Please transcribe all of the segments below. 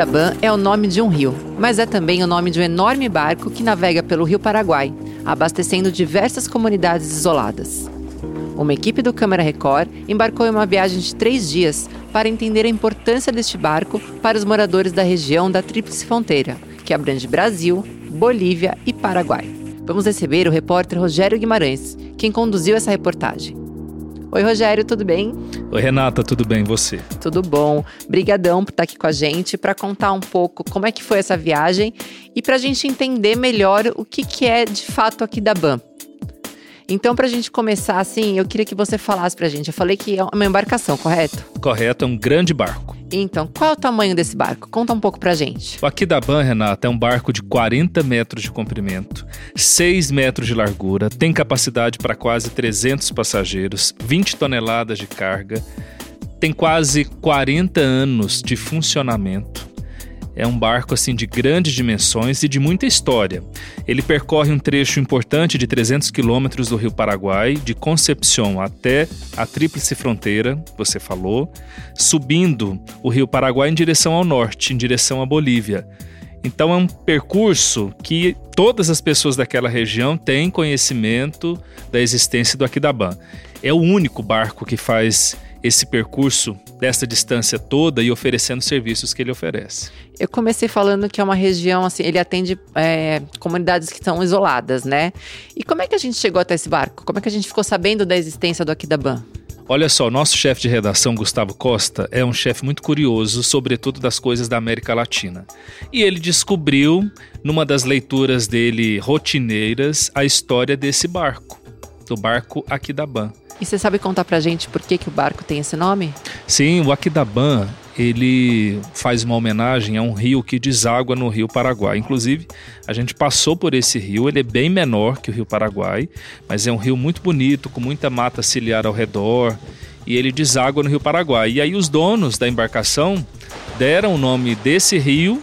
Aquidabã é o nome de um rio, mas é também o nome de um enorme barco que navega pelo Rio Paraguai, abastecendo diversas comunidades isoladas. Uma equipe do Câmara Record embarcou em uma viagem de três dias para entender a importância deste barco para os moradores da região da Tríplice Fronteira, que abrange Brasil, Bolívia e Paraguai. Vamos receber o repórter Rogério Guimarães, quem conduziu essa reportagem. Oi, Rogério, tudo bem? Oi, Renata, tudo bem? E você? Tudo bom. Brigadão por estar aqui com a gente para contar um pouco como é que foi essa viagem e para a gente entender melhor o que, que é de fato aqui da BAM. Então, para a gente começar assim, eu queria que você falasse para a gente. Eu falei que é uma embarcação, correto? Correto, é um grande barco. Então, qual é o tamanho desse barco? Conta um pouco pra gente. O Aquidaban, Renata, é um barco de 40 metros de comprimento, 6 metros de largura, tem capacidade para quase 300 passageiros, 20 toneladas de carga, tem quase 40 anos de funcionamento é um barco assim de grandes dimensões e de muita história. Ele percorre um trecho importante de 300 quilômetros do Rio Paraguai, de Concepción até a Tríplice Fronteira, você falou, subindo o Rio Paraguai em direção ao norte, em direção à Bolívia. Então é um percurso que todas as pessoas daquela região têm conhecimento da existência do Aquidabã. É o único barco que faz esse percurso dessa distância toda e oferecendo os serviços que ele oferece. Eu comecei falando que é uma região, assim, ele atende é, comunidades que estão isoladas, né? E como é que a gente chegou até esse barco? Como é que a gente ficou sabendo da existência do Aquidaban? Olha só, o nosso chefe de redação, Gustavo Costa, é um chefe muito curioso, sobretudo das coisas da América Latina. E ele descobriu, numa das leituras dele rotineiras, a história desse barco, do barco Aquidaban. E você sabe contar pra gente por que, que o barco tem esse nome? Sim, o Aquidaban, ele faz uma homenagem a um rio que deságua no Rio Paraguai. Inclusive, a gente passou por esse rio, ele é bem menor que o Rio Paraguai, mas é um rio muito bonito, com muita mata ciliar ao redor, e ele deságua no Rio Paraguai. E aí os donos da embarcação deram o nome desse rio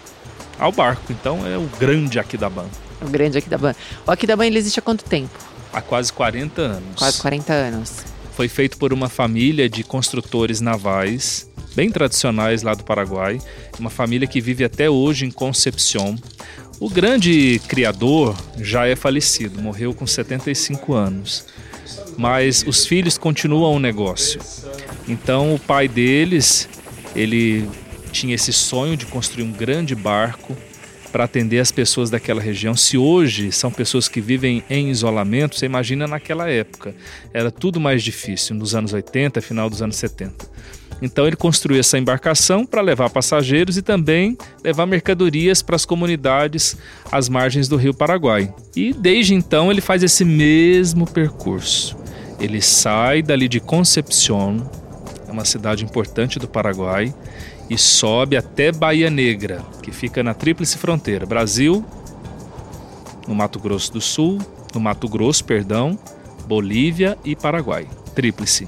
ao barco. Então é o grande Aquidaban. O grande Aquidaban. O Aquidaban ele existe há quanto tempo? Há quase 40 anos. Quase 40 anos. Foi feito por uma família de construtores navais, bem tradicionais lá do Paraguai, uma família que vive até hoje em Concepción. O grande criador já é falecido, morreu com 75 anos. Mas os filhos continuam o negócio. Então o pai deles, ele tinha esse sonho de construir um grande barco para atender as pessoas daquela região. Se hoje são pessoas que vivem em isolamento, você imagina naquela época. Era tudo mais difícil, nos anos 80, final dos anos 70. Então ele construiu essa embarcação para levar passageiros e também levar mercadorias para as comunidades às margens do Rio Paraguai. E desde então ele faz esse mesmo percurso. Ele sai dali de Concepción, é uma cidade importante do Paraguai, e sobe até Bahia Negra, que fica na tríplice fronteira: Brasil, no Mato Grosso do Sul, no Mato Grosso, perdão, Bolívia e Paraguai. Tríplice.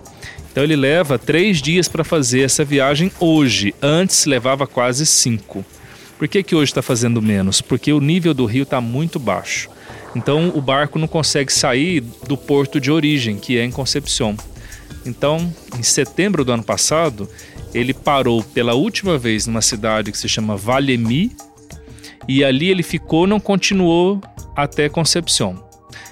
Então ele leva três dias para fazer essa viagem hoje. Antes levava quase cinco. Por que, que hoje está fazendo menos? Porque o nível do rio está muito baixo. Então o barco não consegue sair do porto de origem, que é em Concepción. Então, em setembro do ano passado, ele parou pela última vez numa cidade que se chama Valemi e ali ele ficou, não continuou até Concepción.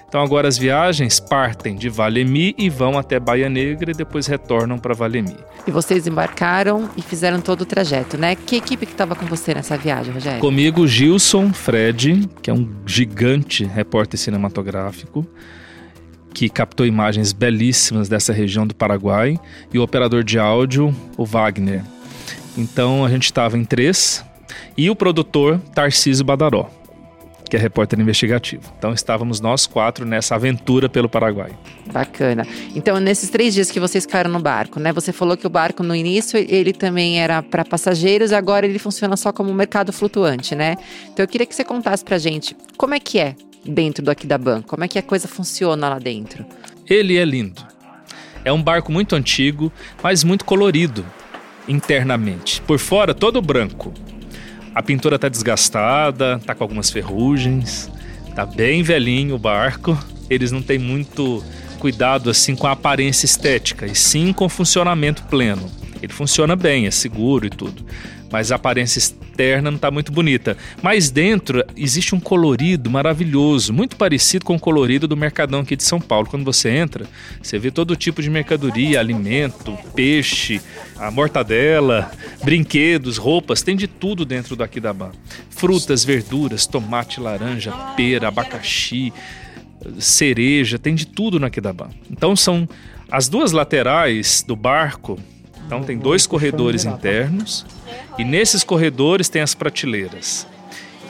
Então agora as viagens partem de Valemi e vão até Baía Negra e depois retornam para Valemi. E vocês embarcaram e fizeram todo o trajeto, né? Que equipe que estava com você nessa viagem, Rogério? Comigo Gilson Fred, que é um gigante repórter cinematográfico que captou imagens belíssimas dessa região do Paraguai, e o operador de áudio, o Wagner. Então a gente estava em três, e o produtor Tarcísio Badaró, que é repórter investigativo. Então estávamos nós quatro nessa aventura pelo Paraguai. Bacana. Então nesses três dias que vocês ficaram no barco, né? Você falou que o barco no início ele também era para passageiros, agora ele funciona só como um mercado flutuante, né? Então eu queria que você contasse para gente como é que é dentro do Aquidaban? Como é que a coisa funciona lá dentro? Ele é lindo. É um barco muito antigo, mas muito colorido internamente. Por fora, todo branco. A pintura está desgastada, está com algumas ferrugens, está bem velhinho o barco. Eles não têm muito cuidado assim com a aparência estética, e sim com o funcionamento pleno. Ele funciona bem, é seguro e tudo. Mas a aparência externa não está muito bonita. Mas dentro existe um colorido maravilhoso, muito parecido com o colorido do Mercadão aqui de São Paulo. Quando você entra, você vê todo tipo de mercadoria, alimento, peixe, a mortadela, brinquedos, roupas, tem de tudo dentro do Aquidaban. Frutas, verduras, tomate, laranja, pera, abacaxi, cereja, tem de tudo no Aquidaban. Então são as duas laterais do barco então tem dois corredores internos e nesses corredores tem as prateleiras.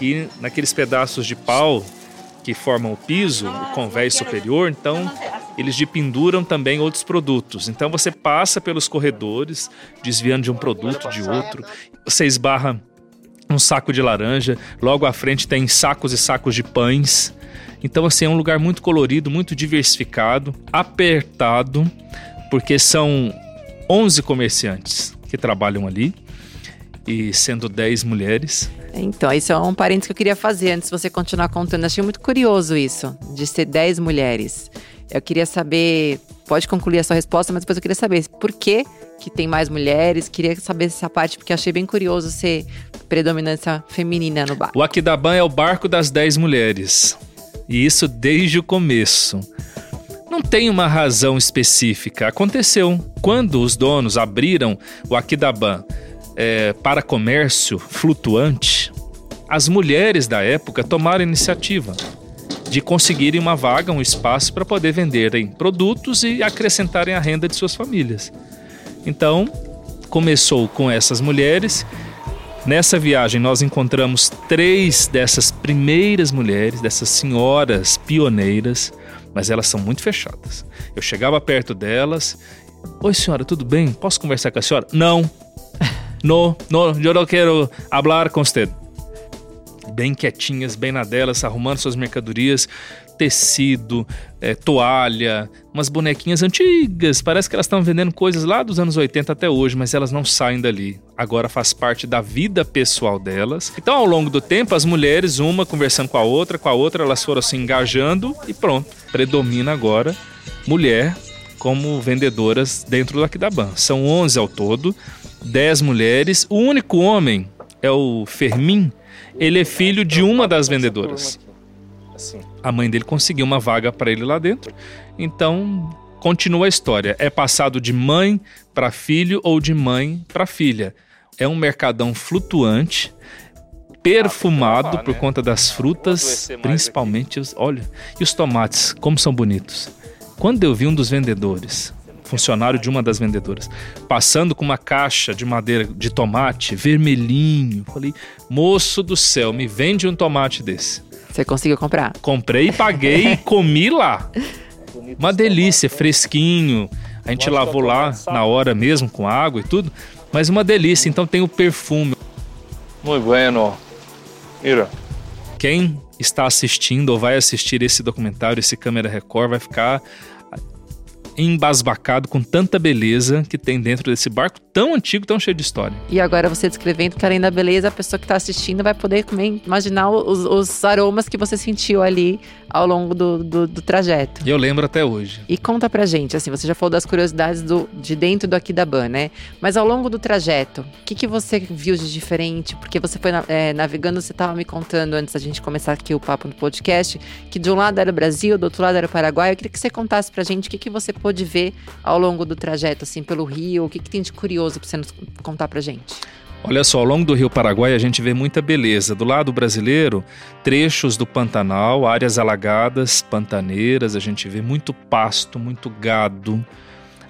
E naqueles pedaços de pau que formam o piso, o convés superior, então eles dependuram também outros produtos. Então você passa pelos corredores, desviando de um produto de outro, você esbarra um saco de laranja, logo à frente tem sacos e sacos de pães. Então assim é um lugar muito colorido, muito diversificado, apertado, porque são 11 comerciantes que trabalham ali e sendo 10 mulheres. Então, isso é um parênteses que eu queria fazer antes de você continuar contando. Achei muito curioso isso, de ser 10 mulheres. Eu queria saber, pode concluir a sua resposta, mas depois eu queria saber por que, que tem mais mulheres. Queria saber essa parte, porque achei bem curioso ser predominância feminina no barco. O Aquidaban é o barco das 10 mulheres. E isso desde o começo. Não tem uma razão específica. Aconteceu. Quando os donos abriram o Aquidaban é, para comércio flutuante, as mulheres da época tomaram a iniciativa de conseguirem uma vaga, um espaço para poder venderem produtos e acrescentarem a renda de suas famílias. Então, começou com essas mulheres. Nessa viagem, nós encontramos três dessas primeiras mulheres, dessas senhoras pioneiras mas elas são muito fechadas. Eu chegava perto delas, oi senhora, tudo bem? Posso conversar com a senhora? Não, no, no, eu não quero falar com você. Bem quietinhas, bem na delas, arrumando suas mercadorias, tecido, é, toalha, umas bonequinhas antigas. Parece que elas estão vendendo coisas lá dos anos 80 até hoje, mas elas não saem dali. Agora faz parte da vida pessoal delas. Então, ao longo do tempo, as mulheres, uma conversando com a outra, com a outra, elas foram se engajando e pronto. Predomina agora mulher como vendedoras dentro do Aquidaban. São 11 ao todo, 10 mulheres. O único homem é o Fermin. Ele é filho de uma das vendedoras. Assim. A mãe dele conseguiu uma vaga para ele lá dentro. Então, continua a história. É passado de mãe para filho ou de mãe para filha. É um mercadão flutuante, perfumado por né? conta das frutas, principalmente os, olha, e os tomates, como são bonitos. Quando eu vi um dos vendedores, funcionário de uma das vendedoras, passando com uma caixa de madeira de tomate vermelhinho, falei: "Moço do céu, me vende um tomate desse". Você conseguiu comprar? Comprei, paguei e comi lá. Uma delícia, fresquinho. A gente lavou lá na hora mesmo, com água e tudo. Mas uma delícia, então tem o perfume. Muito bueno. Mira. Quem está assistindo ou vai assistir esse documentário, esse Câmera Record, vai ficar embasbacado com tanta beleza que tem dentro desse barco tão antigo, tão cheio de história. E agora você descrevendo que além da beleza, a pessoa que está assistindo vai poder imaginar os, os, aromas que você sentiu ali ao longo do, do, do, trajeto. Eu lembro até hoje. E conta pra gente, assim, você já falou das curiosidades do, de dentro do Aquidaban, né? Mas ao longo do trajeto, o que, que você viu de diferente? Porque você foi é, navegando, você estava me contando antes da gente começar aqui o papo no podcast, que de um lado era o Brasil, do outro lado era o Paraguai. Eu queria que você contasse pra gente o que, que você pôde ver ao longo do trajeto, assim, pelo rio, o que, que tem de curioso pra você nos contar pra gente. Olha só, ao longo do Rio Paraguai a gente vê muita beleza. Do lado brasileiro, trechos do Pantanal, áreas alagadas, pantaneiras, a gente vê muito pasto, muito gado.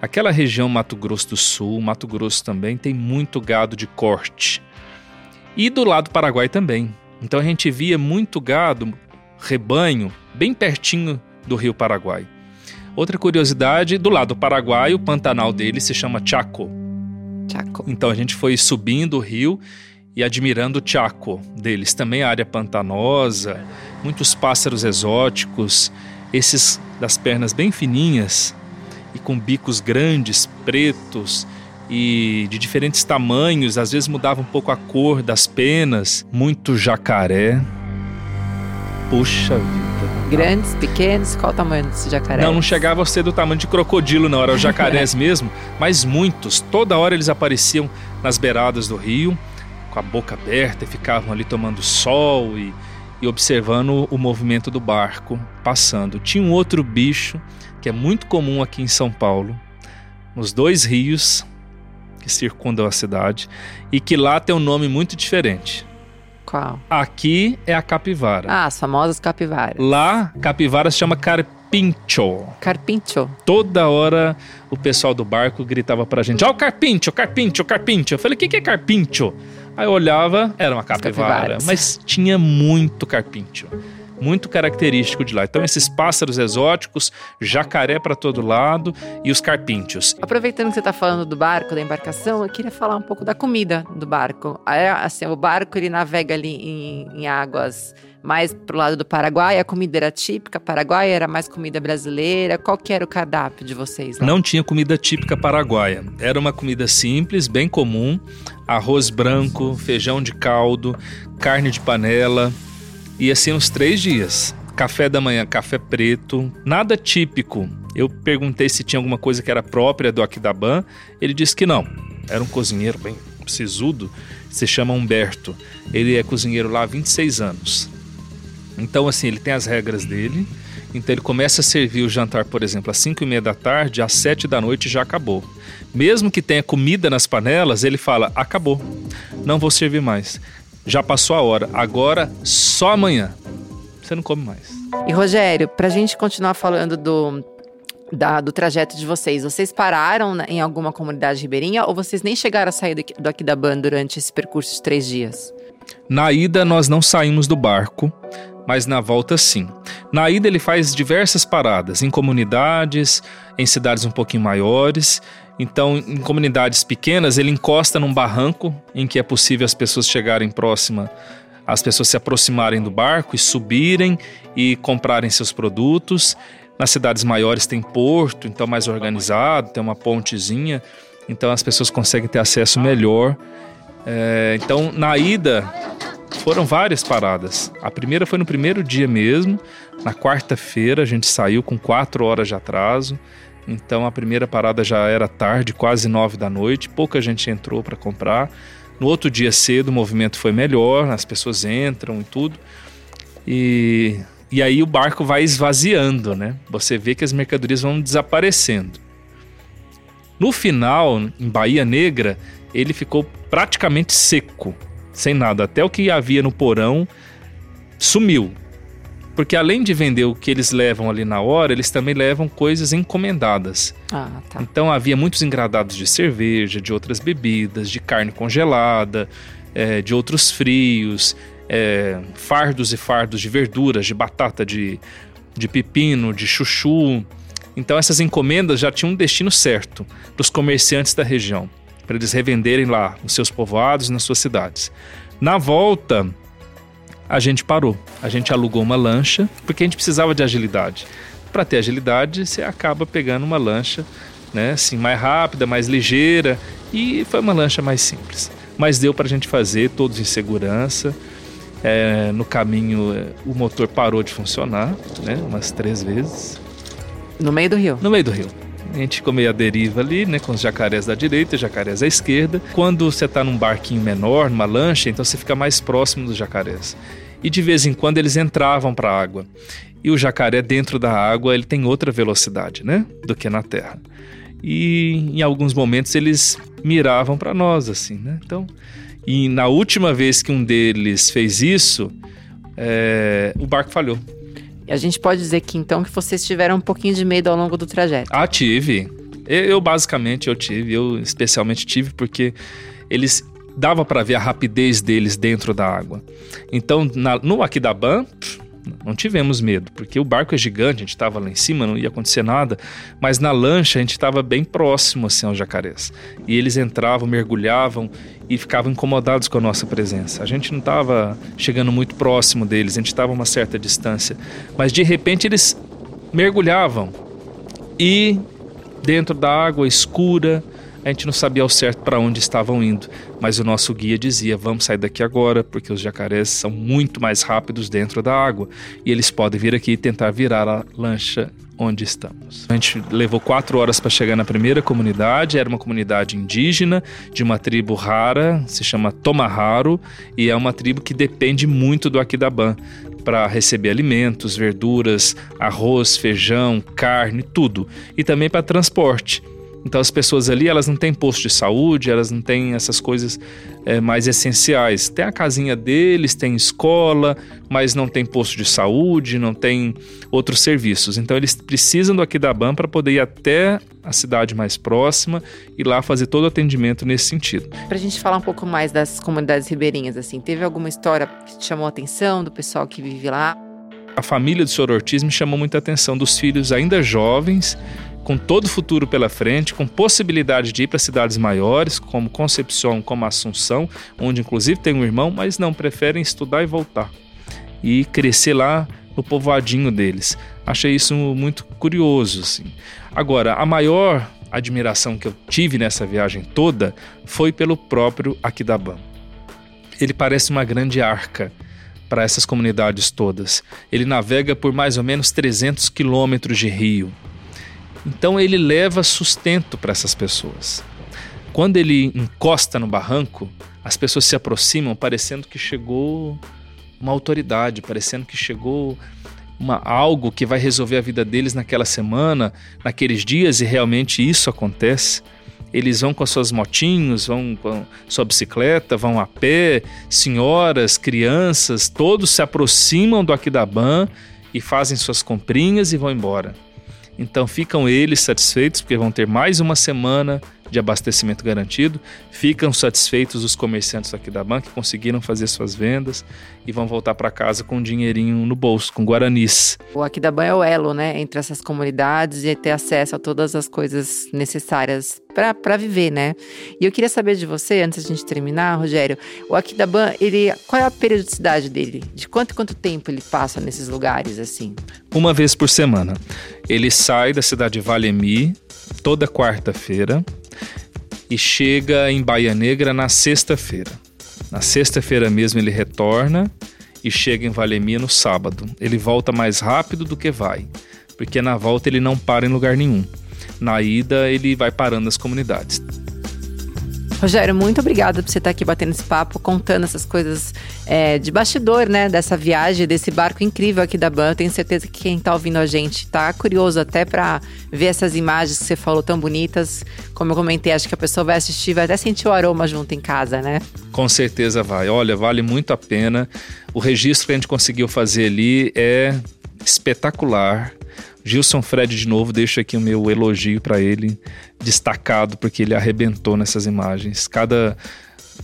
Aquela região Mato Grosso do Sul, Mato Grosso também tem muito gado de corte. E do lado Paraguai também. Então a gente via muito gado, rebanho, bem pertinho do Rio Paraguai. Outra curiosidade, do lado Paraguai, o Pantanal dele se chama Chaco. Chaco. Então a gente foi subindo o rio e admirando o Chaco deles. Também a área pantanosa, muitos pássaros exóticos, esses das pernas bem fininhas e com bicos grandes, pretos e de diferentes tamanhos, às vezes mudava um pouco a cor das penas, muito jacaré. Puxa vida. Grandes, pequenos, qual o tamanho desse jacaré? Não, não chegava a ser do tamanho de crocodilo, não, eram os jacarés mesmo, mas muitos. Toda hora eles apareciam nas beiradas do rio. com a boca aberta e ficavam ali tomando sol e, e observando o movimento do barco passando. Tinha um outro bicho que é muito comum aqui em São Paulo, nos dois rios que circundam a cidade e que lá tem um nome muito diferente. Qual? Aqui é a capivara. Ah, as famosas capivaras. Lá, capivara se chama carpincho. Carpincho. Toda hora o pessoal do barco gritava pra gente: Ó, o carpincho, carpincho, carpincho. Eu falei: o que, que é carpincho? Aí eu olhava, era uma capivara, mas tinha muito carpincho. Muito característico de lá. Então, esses pássaros exóticos, jacaré pra todo lado e os carpinchos. Aproveitando que você está falando do barco, da embarcação, eu queria falar um pouco da comida do barco. É, assim, o barco ele navega ali em, em águas mais pro lado do Paraguai. A comida era típica paraguaia, era mais comida brasileira. Qual que era o cardápio de vocês? Lá? Não tinha comida típica paraguaia. Era uma comida simples, bem comum: arroz branco, feijão de caldo, carne de panela. E assim uns três dias. Café da manhã, café preto, nada típico. Eu perguntei se tinha alguma coisa que era própria do Aquidabã. Ele disse que não. Era um cozinheiro bem sisudo, se chama Humberto. Ele é cozinheiro lá há 26 anos. Então, assim, ele tem as regras dele. Então, ele começa a servir o jantar, por exemplo, às 5 e meia da tarde, às 7 da noite já acabou. Mesmo que tenha comida nas panelas, ele fala: acabou, não vou servir mais. Já passou a hora, agora só amanhã. Você não come mais. E Rogério, pra gente continuar falando do, da- do trajeto de vocês, vocês pararam na- em alguma comunidade ribeirinha ou vocês nem chegaram a sair do, do Aquidabã durante esse percurso de três dias? Na ida, nós não saímos do barco, mas na volta, sim. Na ida, ele faz diversas paradas em comunidades, em cidades um pouquinho maiores. Então, em comunidades pequenas, ele encosta num barranco em que é possível as pessoas chegarem próxima, as pessoas se aproximarem do barco e subirem e comprarem seus produtos. Nas cidades maiores tem porto, então mais organizado, tem uma pontezinha, então as pessoas conseguem ter acesso melhor. É, então, na ida, foram várias paradas. A primeira foi no primeiro dia mesmo, na quarta-feira, a gente saiu com quatro horas de atraso. Então, a primeira parada já era tarde, quase nove da noite, pouca gente entrou para comprar. No outro dia cedo, o movimento foi melhor, as pessoas entram e tudo. E, e aí o barco vai esvaziando, né? Você vê que as mercadorias vão desaparecendo. No final, em Bahia Negra, ele ficou praticamente seco, sem nada. Até o que havia no porão sumiu. Porque além de vender o que eles levam ali na hora, eles também levam coisas encomendadas. Ah, tá. Então havia muitos engradados de cerveja, de outras bebidas, de carne congelada, eh, de outros frios, eh, fardos e fardos de verduras, de batata, de, de pepino, de chuchu. Então essas encomendas já tinham um destino certo para os comerciantes da região, para eles revenderem lá nos seus povoados, nas suas cidades. Na volta, a gente parou. A gente alugou uma lancha, porque a gente precisava de agilidade. Para ter agilidade, você acaba pegando uma lancha, né, assim, mais rápida, mais ligeira, e foi uma lancha mais simples. Mas deu para a gente fazer, todos em segurança. É, no caminho, é, o motor parou de funcionar, né, umas três vezes, No meio do rio. no meio do rio. A gente ficou meio à deriva ali, né? Com os jacarés da direita e jacarés à esquerda. Quando você tá num barquinho menor, numa lancha, então você fica mais próximo dos jacarés. E de vez em quando eles entravam para a água. E o jacaré dentro da água, ele tem outra velocidade, né? Do que na terra. E em alguns momentos eles miravam para nós, assim, né? Então, e na última vez que um deles fez isso, é, o barco falhou. A gente pode dizer que então que vocês tiveram um pouquinho de medo ao longo do trajeto. Ah, tive. Eu, basicamente eu tive, eu especialmente tive porque eles dava para ver a rapidez deles dentro da água. Então, na, no Aquidabã, pff, não tivemos medo, porque o barco é gigante, a gente estava lá em cima, não ia acontecer nada, mas na lancha a gente estava bem próximo assim aos jacarés. E eles entravam, mergulhavam e ficavam incomodados com a nossa presença. A gente não estava chegando muito próximo deles, a gente estava a uma certa distância, mas de repente eles mergulhavam e dentro da água escura, a gente não sabia ao certo para onde estavam indo, mas o nosso guia dizia: vamos sair daqui agora, porque os jacarés são muito mais rápidos dentro da água e eles podem vir aqui e tentar virar a lancha onde estamos. A gente levou quatro horas para chegar na primeira comunidade. Era uma comunidade indígena de uma tribo rara, se chama Tomaharu, e é uma tribo que depende muito do Aquidaban para receber alimentos, verduras, arroz, feijão, carne, tudo, e também para transporte. Então as pessoas ali, elas não têm posto de saúde, elas não têm essas coisas é, mais essenciais. Tem a casinha deles, tem escola, mas não tem posto de saúde, não tem outros serviços. Então eles precisam do Aquidaban para poder ir até a cidade mais próxima e lá fazer todo o atendimento nesse sentido. Para a gente falar um pouco mais das comunidades ribeirinhas, assim, teve alguma história que te chamou a atenção do pessoal que vive lá? A família do Sr. Ortiz me chamou muita atenção, dos filhos ainda jovens, com todo o futuro pela frente, com possibilidade de ir para cidades maiores, como Concepción, como Assunção, onde inclusive tem um irmão, mas não preferem estudar e voltar e crescer lá no povoadinho deles. Achei isso muito curioso, assim. Agora, a maior admiração que eu tive nessa viagem toda foi pelo próprio Aquidabam. Ele parece uma grande arca para essas comunidades todas. Ele navega por mais ou menos 300 quilômetros de rio. Então ele leva sustento para essas pessoas. Quando ele encosta no barranco, as pessoas se aproximam parecendo que chegou uma autoridade, parecendo que chegou uma, algo que vai resolver a vida deles naquela semana, naqueles dias, e realmente isso acontece. Eles vão com as suas motinhos, vão com sua bicicleta, vão a pé, senhoras, crianças, todos se aproximam do Aquidaban e fazem suas comprinhas e vão embora. Então ficam eles satisfeitos porque vão ter mais uma semana de abastecimento garantido. Ficam satisfeitos os comerciantes aqui da banca que conseguiram fazer suas vendas e vão voltar para casa com um dinheirinho no bolso, com guaranis. O Aquidaban é o elo, né, entre essas comunidades e ter acesso a todas as coisas necessárias para viver, né? E eu queria saber de você, antes da gente terminar, Rogério, o Aquidaban, ele, qual é a periodicidade dele? De quanto quanto tempo ele passa nesses lugares assim? Uma vez por semana. Ele sai da cidade de Valemi toda quarta-feira e chega em Baía Negra na sexta-feira. Na sexta-feira mesmo ele retorna e chega em Valemi no sábado. Ele volta mais rápido do que vai, porque na volta ele não para em lugar nenhum. Na ida ele vai parando nas comunidades. Rogério, muito obrigada por você estar aqui batendo esse papo, contando essas coisas é, de bastidor, né? Dessa viagem, desse barco incrível aqui da Ban. Tenho certeza que quem está ouvindo a gente está curioso até para ver essas imagens que você falou tão bonitas. Como eu comentei, acho que a pessoa vai assistir, vai até sentir o aroma junto em casa, né? Com certeza vai. Olha, vale muito a pena. O registro que a gente conseguiu fazer ali é espetacular. Gilson Fred, de novo, deixo aqui o meu elogio para ele, destacado, porque ele arrebentou nessas imagens. Cada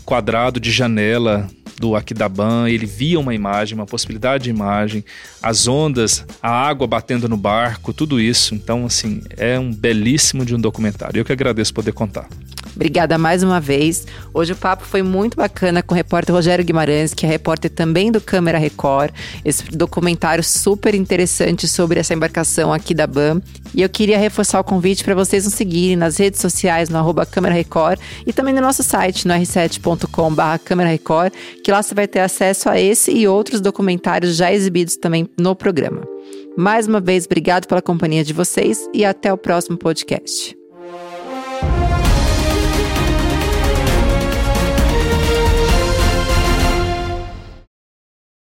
quadrado de janela do Aquidaban, ele via uma imagem, uma possibilidade de imagem, as ondas, a água batendo no barco, tudo isso. Então, assim, é um belíssimo de um documentário. Eu que agradeço poder contar. Obrigada mais uma vez. Hoje o papo foi muito bacana com o repórter Rogério Guimarães, que é repórter também do Câmara Record. Esse documentário super interessante sobre essa embarcação aqui da BAM. E eu queria reforçar o convite para vocês nos seguirem nas redes sociais, no arroba Câmara Record, e também no nosso site, no r7.com.br Câmara Record, que lá você vai ter acesso a esse e outros documentários já exibidos também no programa. Mais uma vez, obrigado pela companhia de vocês e até o próximo podcast.